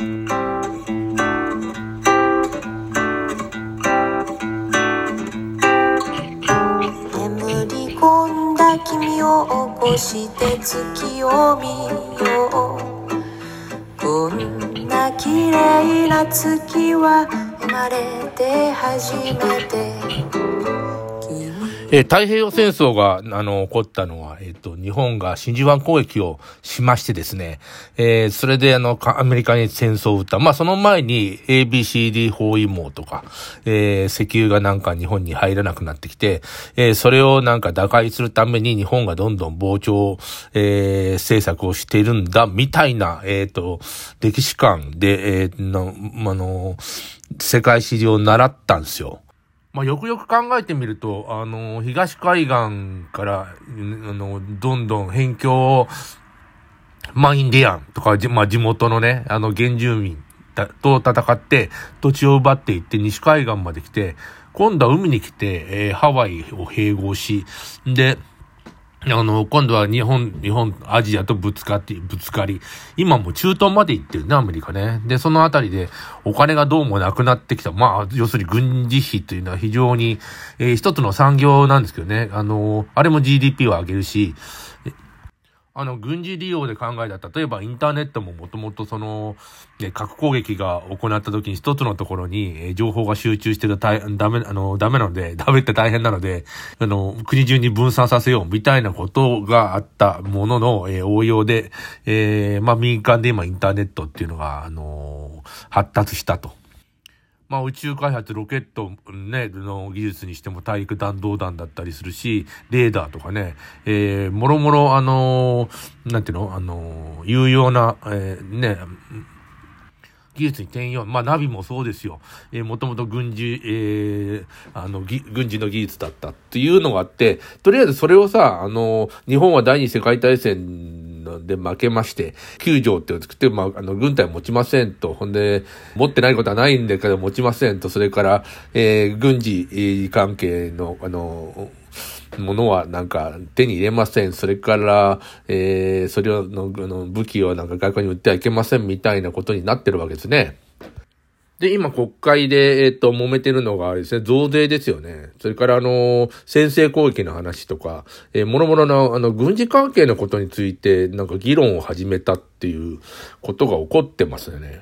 眠り込んだ君を起こして月を見よう。こんな綺麗な月は生まれて初めて。えー、太平洋戦争が、あの、起こったのは、えっ、ー、と、日本が真珠湾攻撃をしましてですね、えー、それであの、アメリカに戦争を撃った。まあ、その前に ABCD 包囲網とか、え、石油がなんか日本に入らなくなってきて、え、それをなんか打開するために日本がどんどん膨張、え、政策をしているんだ、みたいな、えっ、と、歴史観で、え、の、あの、世界史上習ったんですよ。まあ、よくよく考えてみると、あの、東海岸から、あの、どんどん辺境を、マインディアンとか、まあ、地元のね、あの、原住民と戦って、土地を奪っていって西海岸まで来て、今度は海に来て、えー、ハワイを併合し、で、あの、今度は日本、日本、アジアとぶつかって、ぶつかり、今も中東まで行ってるね、アメリカね。で、そのあたりでお金がどうもなくなってきた。まあ、要するに軍事費というのは非常に、えー、一つの産業なんですけどね。あの、あれも GDP を上げるし、あの、軍事利用で考えた、例えばインターネットももともとその、ね、核攻撃が行った時に一つのところに、え、情報が集中してると大ダメ、あの、ダメなので、ダメって大変なので、あの、国中に分散させようみたいなことがあったものの、えー、応用で、えー、まあ民間で今インターネットっていうのが、あの発達したと。まあ宇宙開発、ロケットね、の技術にしても大陸弾道弾だったりするし、レーダーとかね、えー、もろもろあのー、なんていうの？あのー、有用な、えー、ね、技術に転用。まあ、ナビもそうですよ。えー、もともと軍事、えー、あの、軍事の技術だったっていうのがあって、とりあえずそれをさ、あの、日本は第二次世界大戦で負けまして、9条っていうのを作って、まあ、あの、軍隊持ちませんと、ほんで、持ってないことはないんだけど持ちませんと、それから、えー、軍事関係の、あの、ものはなんか手に入れません。それから、えー、それをの、の武器をなんか外国に売ってはいけませんみたいなことになってるわけですね。で、今国会で、えっ、と、揉めてるのがあれですね、増税ですよね。それから、あの、先制攻撃の話とか、えー、もろもろの、あの、軍事関係のことについて、なんか議論を始めたっていうことが起こってますよね。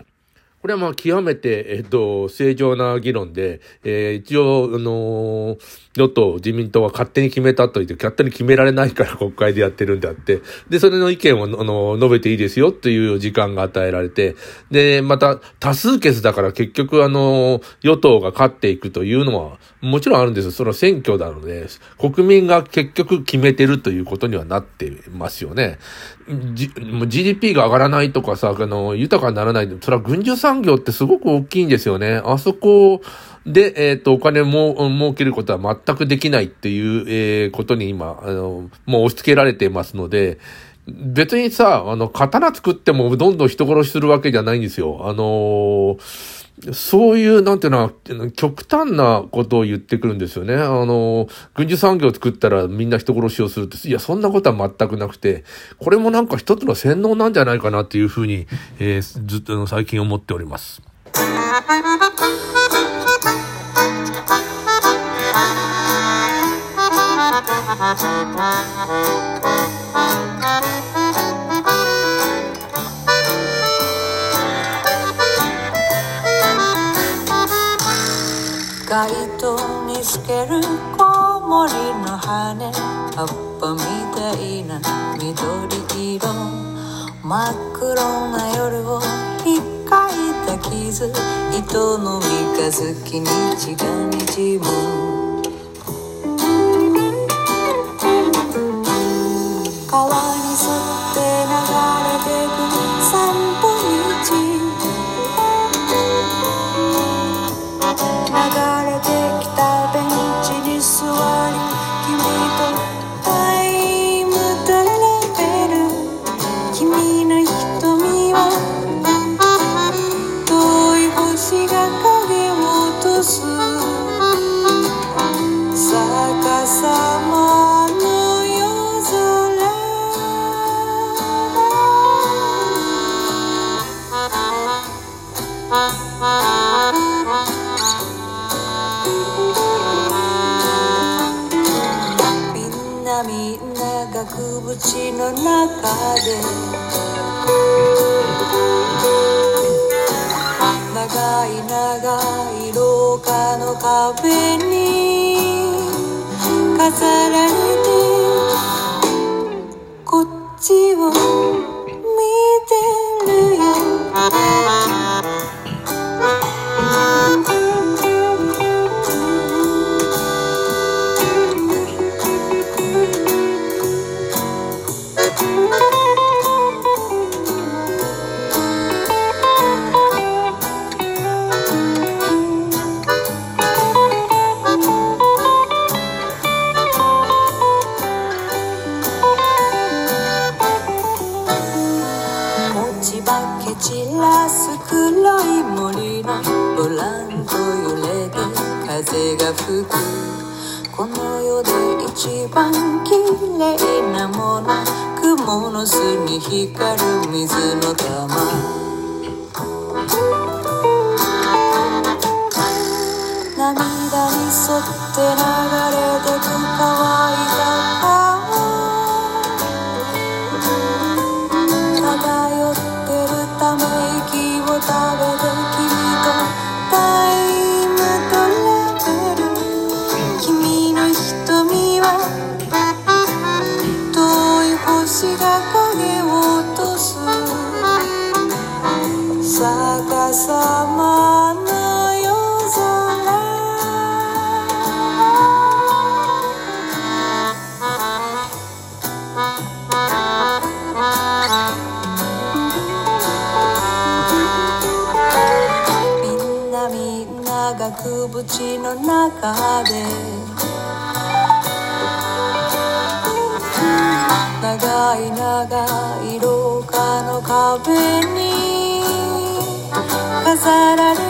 これはまあ極めて、えっと、正常な議論で、えー、一応、あの、与党、自民党は勝手に決めたと言って、勝手に決められないから国会でやってるんであって、で、それの意見を、あの、述べていいですよという時間が与えられて、で、また、多数決だから結局、あの、与党が勝っていくというのは、もちろんあるんですよ。その選挙なので、国民が結局決めてるということにはなってますよね。G、GDP が上がらないとかさ、あの、豊かにならない。それは軍需産産業ってすごく大きいんですよね。あそこで、えっ、ー、と、お金も、儲けることは全くできないっていう、えー、ことに今、あの、もう押し付けられていますので、別にさ、あの、刀作ってもどんどん人殺しするわけじゃないんですよ。あのそういう、なんていうのは、極端なことを言ってくるんですよね。あの、軍需産業を作ったらみんな人殺しをするって、いや、そんなことは全くなくて、これもなんか一つの洗脳なんじゃないかなっていうふうに、えー、ずっと最近思っております。街灯に透けるコウモリの羽。葉っぱみたいな緑色。真っ黒な夜をひっかいた傷。糸の三日月に血がにじむなみんな額縁の中で。長い長い廊下の壁に。飾られてこっちを見てるよ。一番綺麗なもの雲の巣に光る水の玉。涙に沿って流れてく乾い額縁の中で長い長い廊下の壁に飾られ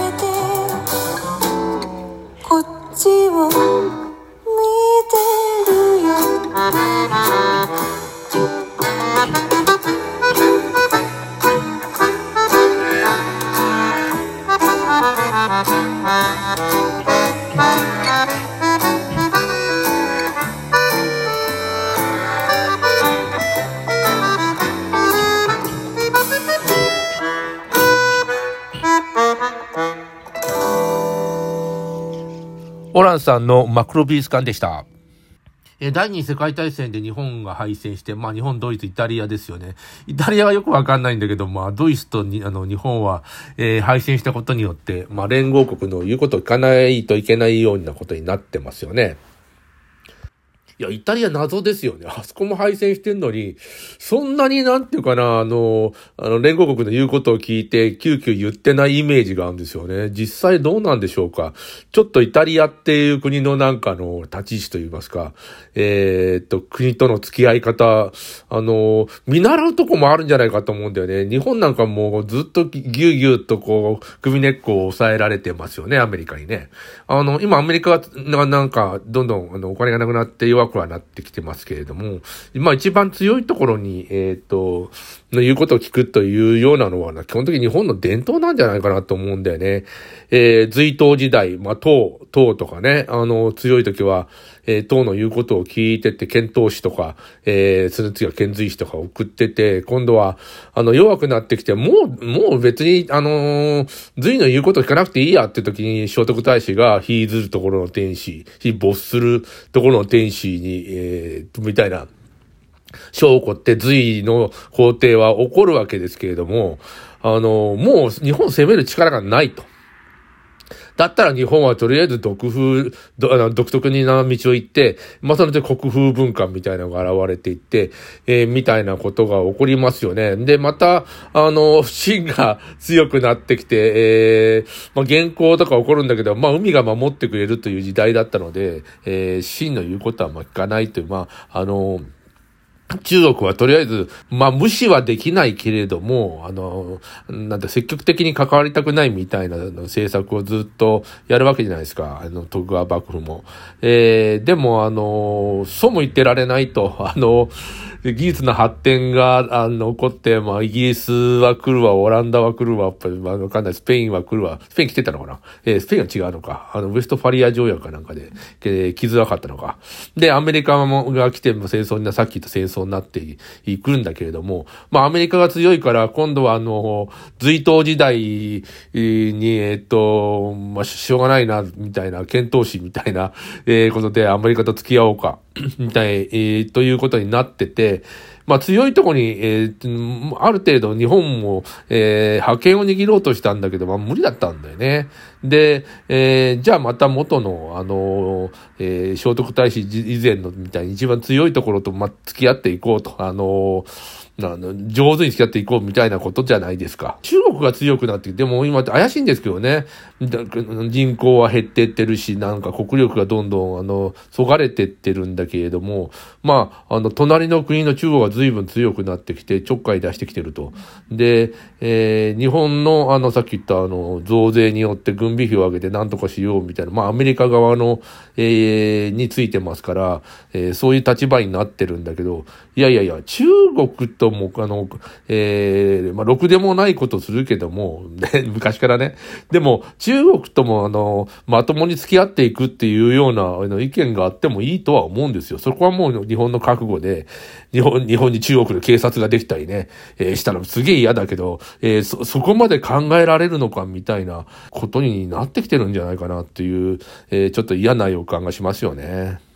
オランさんのマクロビーズ館でした。え第二次世界大戦で日本が敗戦して、まあ日本、ドイツ、イタリアですよね。イタリアはよくわかんないんだけど、まあドイツとにあの日本は、えー敗戦したことによって、まあ連合国の言うことを聞かないといけないようなことになってますよね。いや、イタリア謎ですよね。あそこも敗戦してんのに、そんなになんていうかな、あの、あの、連合国の言うことを聞いて、急遽言ってないイメージがあるんですよね。実際どうなんでしょうか。ちょっとイタリアっていう国のなんかの立ち位置といいますか、えーっと、国との付き合い方、あの、見習うとこもあるんじゃないかと思うんだよね。日本なんかもうずっとぎゅうぎゅうとこう、首根っこを抑えられてますよね、アメリカにね。あの、今アメリカがなんか、どんどんあのお金がなくなって弱くはなってきてますけれども、今一番強いところに、えーと、の言うことを聞くというようなのは、基本的に日本の伝統なんじゃないかなと思うんだよね。えー、隋唐時代、まあ、唐、唐とかね、あの、強い時は、えー、唐の言うことを聞いてて、遣唐使とか、えー、その次は遣隋使とか送ってて、今度は、あの、弱くなってきて、もう、もう別に、あのー、隋の言うことを聞かなくていいやって時に、聖徳太子が、非ずるところの天使、非没するところの天使に、えー、みたいな、章を起こって隋の皇帝は起こるわけですけれども、あの、もう日本を攻める力がないと。だったら日本はとりあえず独風、独特にな道を行って、まあ、それで国風文化みたいなのが現れていって、えーみたいなことが起こりますよね。で、また、あの、芯が強くなってきて、えーまあ、原稿とか起こるんだけど、まあ、海が守ってくれるという時代だったので、えー芯の言うことはまあ聞かないという、まあ、あの、中国はとりあえず、まあ無視はできないけれども、あの、なんて、積極的に関わりたくないみたいな政策をずっとやるわけじゃないですか。あの、徳川幕府も。えー、でもあの、そうも言ってられないと、あの、技術の発展が、あの、起こって、まあ、イギリスは来るわ、オランダは来るわ、ま、わかんない、スペインは来るわ、スペイン来てたのかな？えー、スペインは違うのか。あの、ウエストファリア条約かなんかで、えー、来づらかったのか。で、アメリカもが来ても戦争にな、さっき言った戦争になっていくんだけれども、まあ、アメリカが強いから、今度はあの、隋唐時代に、えっと、まあ、しょうがないな、みたいな、検討士みたいな、えー、ことでアメリカと付き合おうか、みたい、えー、ということになってて、まあ強いとこに、えー、ある程度日本も、えー、覇権を握ろうとしたんだけど、まあ無理だったんだよね。で、えー、じゃあまた元の、あの、えー、聖徳太子以前のみたいに一番強いところと、ま、付き合っていこうと、あの、あの、上手に付き合っていこうみたいなことじゃないですか。中国が強くなって、でも今怪しいんですけどね。人口は減ってってるし、なんか国力がどんどん、あの、そがれてってるんだけれども、まあ、あの、隣の国の中国が随分強くなってきて、ちょっかい出してきてると。で、えー、日本の、あの、さっき言った、あの、増税によって軍備費を上げて何とかしようみたいな、まあ、アメリカ側の、えー、についてますから、えー、そういう立場になってるんだけど、いやいやいや、中国とも、あの、えー、まあ、ろくでもないことするけども、ね、昔からね。でも、中国とも、あの、まともに付き合っていくっていうような、あの、意見があってもいいとは思うんですよ。そこはもう日本の覚悟で、日本、日本に中国の警察ができたりね、えー、したらすげえ嫌だけど、えー、そ、そこまで考えられるのかみたいなことになってきてるんじゃないかなっていう、えー、ちょっと嫌な予感がしますよね。